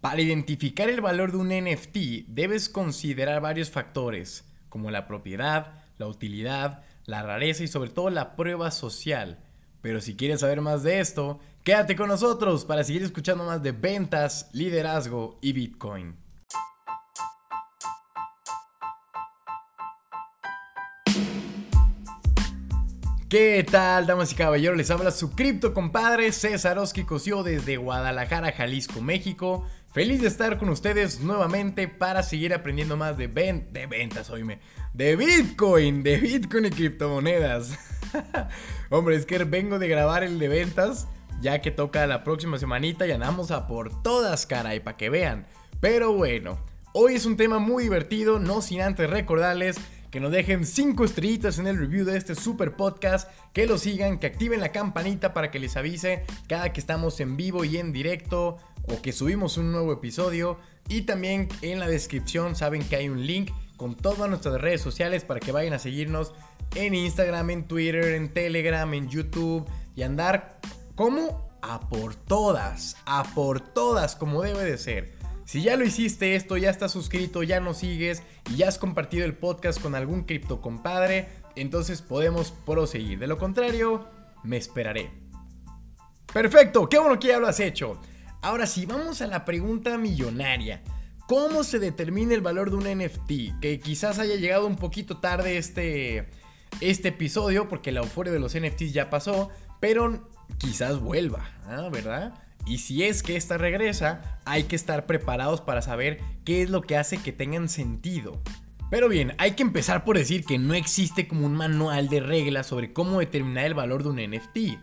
Para identificar el valor de un NFT debes considerar varios factores, como la propiedad, la utilidad, la rareza y sobre todo la prueba social. Pero si quieres saber más de esto, quédate con nosotros para seguir escuchando más de ventas, liderazgo y Bitcoin. ¿Qué tal, damas y caballeros? Les habla su cripto compadre César Oski Cosio desde Guadalajara, Jalisco, México. Feliz de estar con ustedes nuevamente para seguir aprendiendo más de, de ventas, oíme, de Bitcoin, de Bitcoin y criptomonedas. Hombre, es que vengo de grabar el de ventas, ya que toca la próxima semanita y andamos a por todas, caray, para que vean. Pero bueno, hoy es un tema muy divertido, no sin antes recordarles que nos dejen 5 estrellitas en el review de este super podcast, que lo sigan, que activen la campanita para que les avise cada que estamos en vivo y en directo o que subimos un nuevo episodio. Y también en la descripción saben que hay un link con todas nuestras redes sociales para que vayan a seguirnos en Instagram, en Twitter, en Telegram, en YouTube y andar como a por todas, a por todas como debe de ser. Si ya lo hiciste esto, ya estás suscrito, ya nos sigues y ya has compartido el podcast con algún cripto compadre, entonces podemos proseguir. De lo contrario, me esperaré. Perfecto, qué bueno que ya lo has hecho. Ahora sí, vamos a la pregunta millonaria. ¿Cómo se determina el valor de un NFT? Que quizás haya llegado un poquito tarde este, este episodio porque la euforia de los NFTs ya pasó, pero quizás vuelva, ¿ah? ¿verdad? Y si es que esta regresa, hay que estar preparados para saber qué es lo que hace que tengan sentido. Pero bien, hay que empezar por decir que no existe como un manual de reglas sobre cómo determinar el valor de un NFT.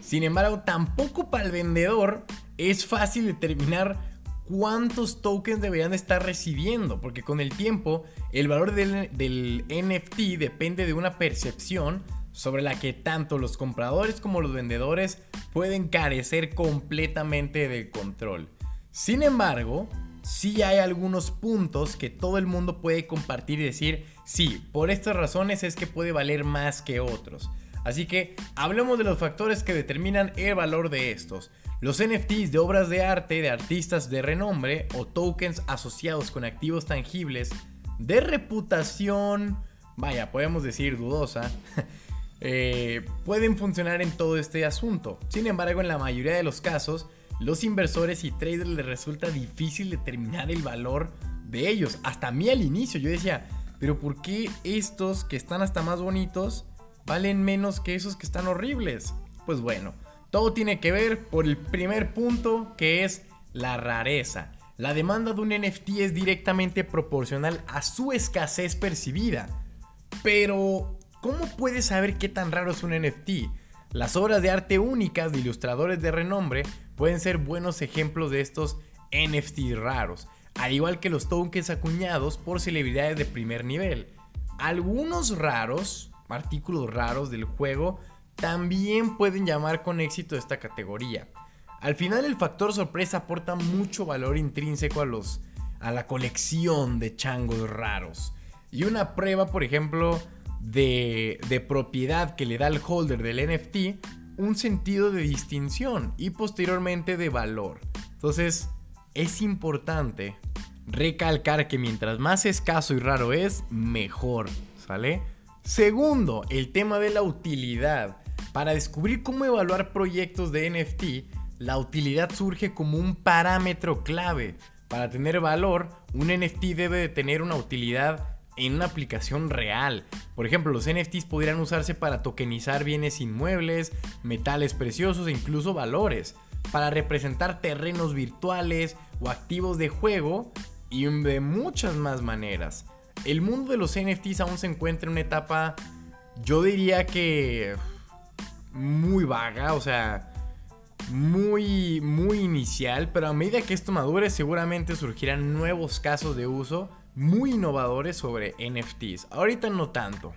Sin embargo, tampoco para el vendedor es fácil determinar cuántos tokens deberían estar recibiendo, porque con el tiempo el valor del, NFT depende de una percepción sobre la que tanto los compradores como los vendedores pueden carecer completamente del control. Sin embargo, sí hay algunos puntos que todo el mundo puede compartir y decir, sí, por estas razones es que puede valer más que otros. Así que hablemos de los factores que determinan el valor de estos. Los NFTs de obras de arte de artistas de renombre o tokens asociados con activos tangibles de reputación, vaya, podemos decir dudosa, Eh, pueden funcionar en todo este asunto. Sin embargo, en la mayoría de los casos, los inversores y traders les resulta difícil determinar el valor de ellos. Hasta a mí al inicio yo decía, pero ¿por qué estos que están hasta más bonitos valen menos que esos que están horribles? Pues bueno, todo tiene que ver por el primer punto que es la rareza. La demanda de un NFT es directamente proporcional a su escasez percibida. Pero ¿Cómo puedes saber qué tan raro es un NFT? Las obras de arte únicas de ilustradores de renombre pueden ser buenos ejemplos de estos NFT raros, al igual que los tokens acuñados por celebridades de primer nivel. Algunos raros, artículos raros del juego, también pueden llamar con éxito esta categoría. Al final el factor sorpresa aporta mucho valor intrínseco a, los, a la colección de changos raros. Y una prueba, por ejemplo, de, propiedad que le da al holder del NFT un sentido de distinción y posteriormente de valor. Entonces, es importante recalcar que mientras más escaso y raro es, mejor, ¿sale? Segundo, el tema de la utilidad. Para descubrir cómo evaluar proyectos de NFT, la utilidad surge como un parámetro clave. Para tener valor, un NFT debe de tener una utilidad en una aplicación real. Por ejemplo, los NFTs podrían usarse para tokenizar bienes inmuebles, metales preciosos e incluso valores, para representar terrenos virtuales o activos de juego y de muchas más maneras. El mundo de los NFTs aún se encuentra en una etapa, yo diría que muy vaga, o sea, muy, muy inicial, pero a medida que esto madure seguramente surgirán nuevos casos de uso muy innovadores sobre NFTs. Ahorita no tanto.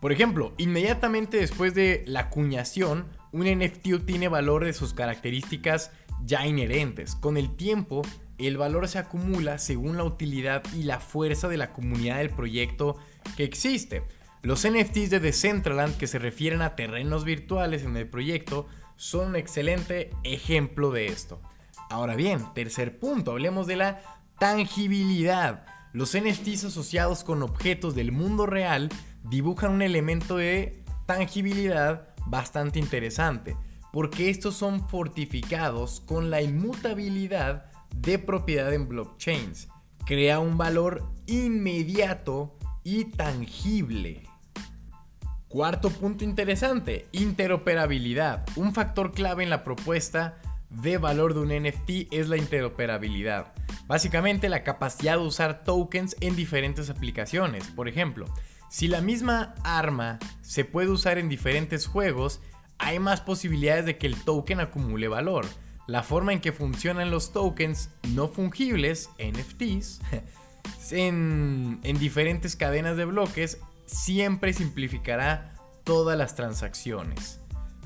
Por ejemplo, inmediatamente después de la acuñación, un NFT obtiene valor de sus características ya inherentes. Con el tiempo, el valor se acumula según la utilidad y la fuerza de la comunidad del proyecto que existe. Los NFTs de Decentraland que se refieren a terrenos virtuales en el proyecto son un excelente ejemplo de esto. Ahora bien, tercer punto, hablemos de la tangibilidad. Los NFTs asociados con objetos del mundo real dibujan un elemento de tangibilidad bastante interesante, porque estos son fortificados con la inmutabilidad de propiedad en blockchains. Crea un valor inmediato y tangible. Cuarto punto interesante, interoperabilidad. Un factor clave en la propuesta de valor de un NFT es la interoperabilidad. Básicamente la capacidad de usar tokens en diferentes aplicaciones. Por ejemplo, si la misma arma se puede usar en diferentes juegos, hay más posibilidades de que el token acumule valor. La forma en que funcionan los tokens no fungibles, NFTs, en, en diferentes cadenas de bloques siempre simplificará todas las transacciones.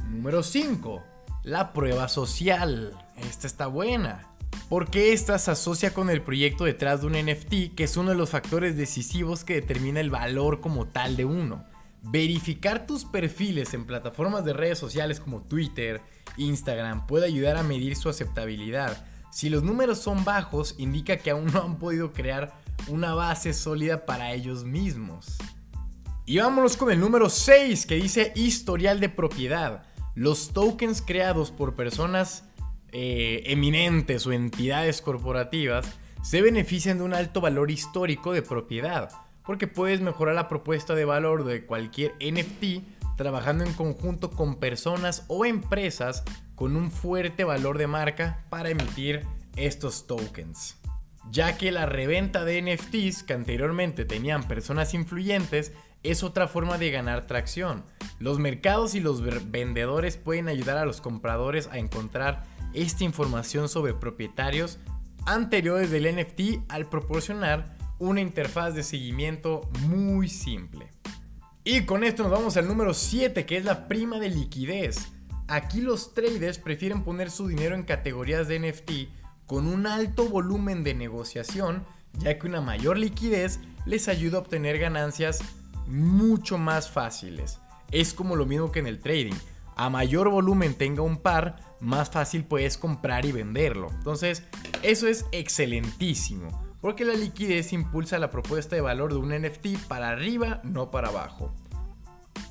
Número 5. La prueba social. Esta está buena. Porque esta se asocia con el proyecto detrás de un NFT, que es uno de los factores decisivos que determina el valor como tal de uno. Verificar tus perfiles en plataformas de redes sociales como Twitter, Instagram puede ayudar a medir su aceptabilidad. Si los números son bajos, indica que aún no han podido crear una base sólida para ellos mismos. Y vámonos con el número 6 que dice historial de propiedad. Los tokens creados por personas eh, eminentes o entidades corporativas se benefician de un alto valor histórico de propiedad, porque puedes mejorar la propuesta de valor de cualquier NFT trabajando en conjunto con personas o empresas con un fuerte valor de marca para emitir estos tokens. Ya que la reventa de NFTs que anteriormente tenían personas influyentes es otra forma de ganar tracción. Los mercados y los vendedores pueden ayudar a los compradores a encontrar esta información sobre propietarios anteriores del NFT al proporcionar una interfaz de seguimiento muy simple. Y con esto nos vamos al número 7 que es la prima de liquidez. Aquí los traders prefieren poner su dinero en categorías de NFT con un alto volumen de negociación ya que una mayor liquidez les ayuda a obtener ganancias mucho más fáciles. Es como lo mismo que en el trading. A mayor volumen tenga un par, más fácil puedes comprar y venderlo. Entonces, eso es excelentísimo. Porque la liquidez impulsa la propuesta de valor de un NFT para arriba, no para abajo.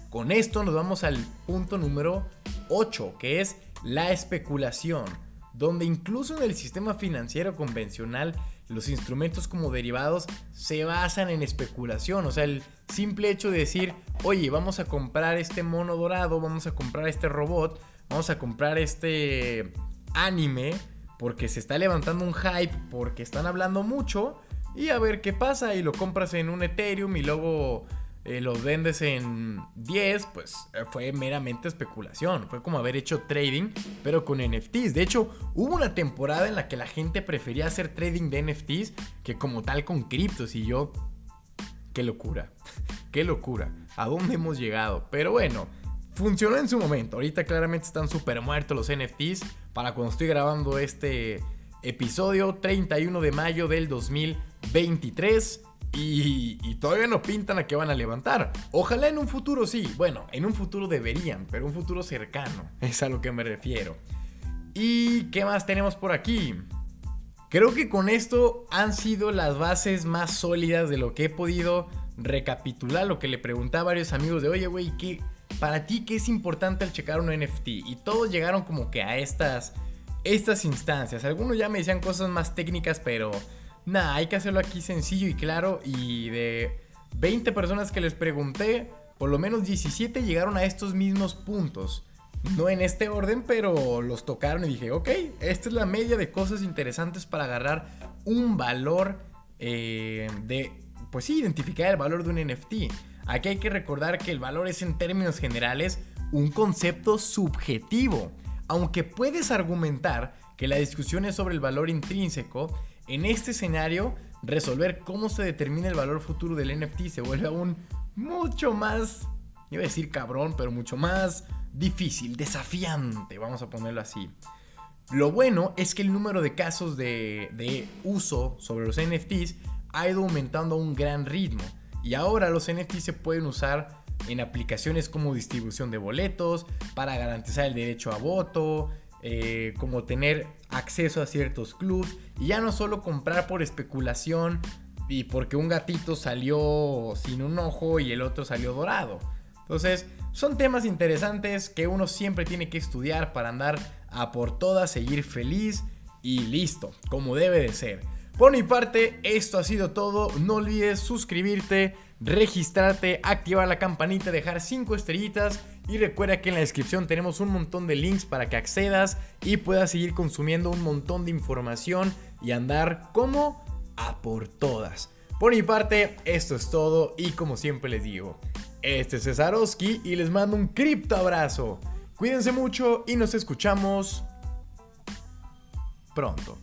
Con esto nos vamos al punto número 8, que es la especulación, donde incluso en el sistema financiero convencional los instrumentos como derivados se basan en especulación. O sea, el simple hecho de decir, oye, vamos a comprar este mono dorado, vamos a comprar este robot, vamos a comprar este anime, porque se está levantando un hype, porque están hablando mucho, y a ver qué pasa, y lo compras en un Ethereum y luego eh, los vendes en 10, pues eh, fue meramente especulación. Fue como haber hecho trading, pero con NFTs. De hecho, hubo una temporada en la que la gente prefería hacer trading de NFTs que como tal con criptos. Y yo, qué locura, qué locura. ¿A dónde hemos llegado? Pero bueno, funcionó en su momento. Ahorita claramente están súper muertos los NFTs. Para cuando estoy grabando este episodio, 31 de mayo del 2023. Y, todavía no pintan a que van a levantar. Ojalá en un futuro sí. Bueno, en un futuro deberían, pero un futuro cercano. Es a lo que me refiero. ¿Y qué más tenemos por aquí? Creo que con esto han sido las bases más sólidas de lo que he podido recapitular. Lo que le preguntaba a varios amigos de, oye, güey, ¿qué, para ti qué es importante al checar un NFT? Y todos llegaron como que a estas, estas instancias. Algunos ya me decían cosas más técnicas, pero Nah, hay que hacerlo aquí sencillo y claro. Y de 20 personas que les pregunté, por lo menos 17 llegaron a estos mismos puntos. No en este orden, pero los tocaron y dije, ok, esta es la media de cosas interesantes para agarrar un valor eh, de, pues sí, identificar el valor de un NFT. Aquí hay que recordar que el valor es en términos generales un concepto subjetivo, aunque puedes argumentar que la discusión es sobre el valor intrínseco en este escenario, resolver cómo se determina el valor futuro del NFT se vuelve aún mucho más, iba a decir cabrón, pero mucho más difícil, desafiante, vamos a ponerlo así. Lo bueno es que el número de casos de, uso sobre los NFTs ha ido aumentando a un gran ritmo. Y ahora los NFTs se pueden usar en aplicaciones como distribución de boletos, para garantizar el derecho a voto, eh, como tener acceso a ciertos clubs y ya no solo comprar por especulación y porque un gatito salió sin un ojo y el otro salió dorado. Entonces, son temas interesantes que uno siempre tiene que estudiar para andar a por todas, seguir feliz y listo, como debe de ser. Por mi parte, esto ha sido todo. No olvides suscribirte, registrarte, activar la campanita, dejar 5 estrellitas y recuerda que en la descripción tenemos un montón de links para que accedas y puedas seguir consumiendo un montón de información y andar como a por todas. Por mi parte, esto es todo y como siempre les digo, este es Cesarowski y les mando un cripto abrazo. Cuídense mucho y nos escuchamos pronto.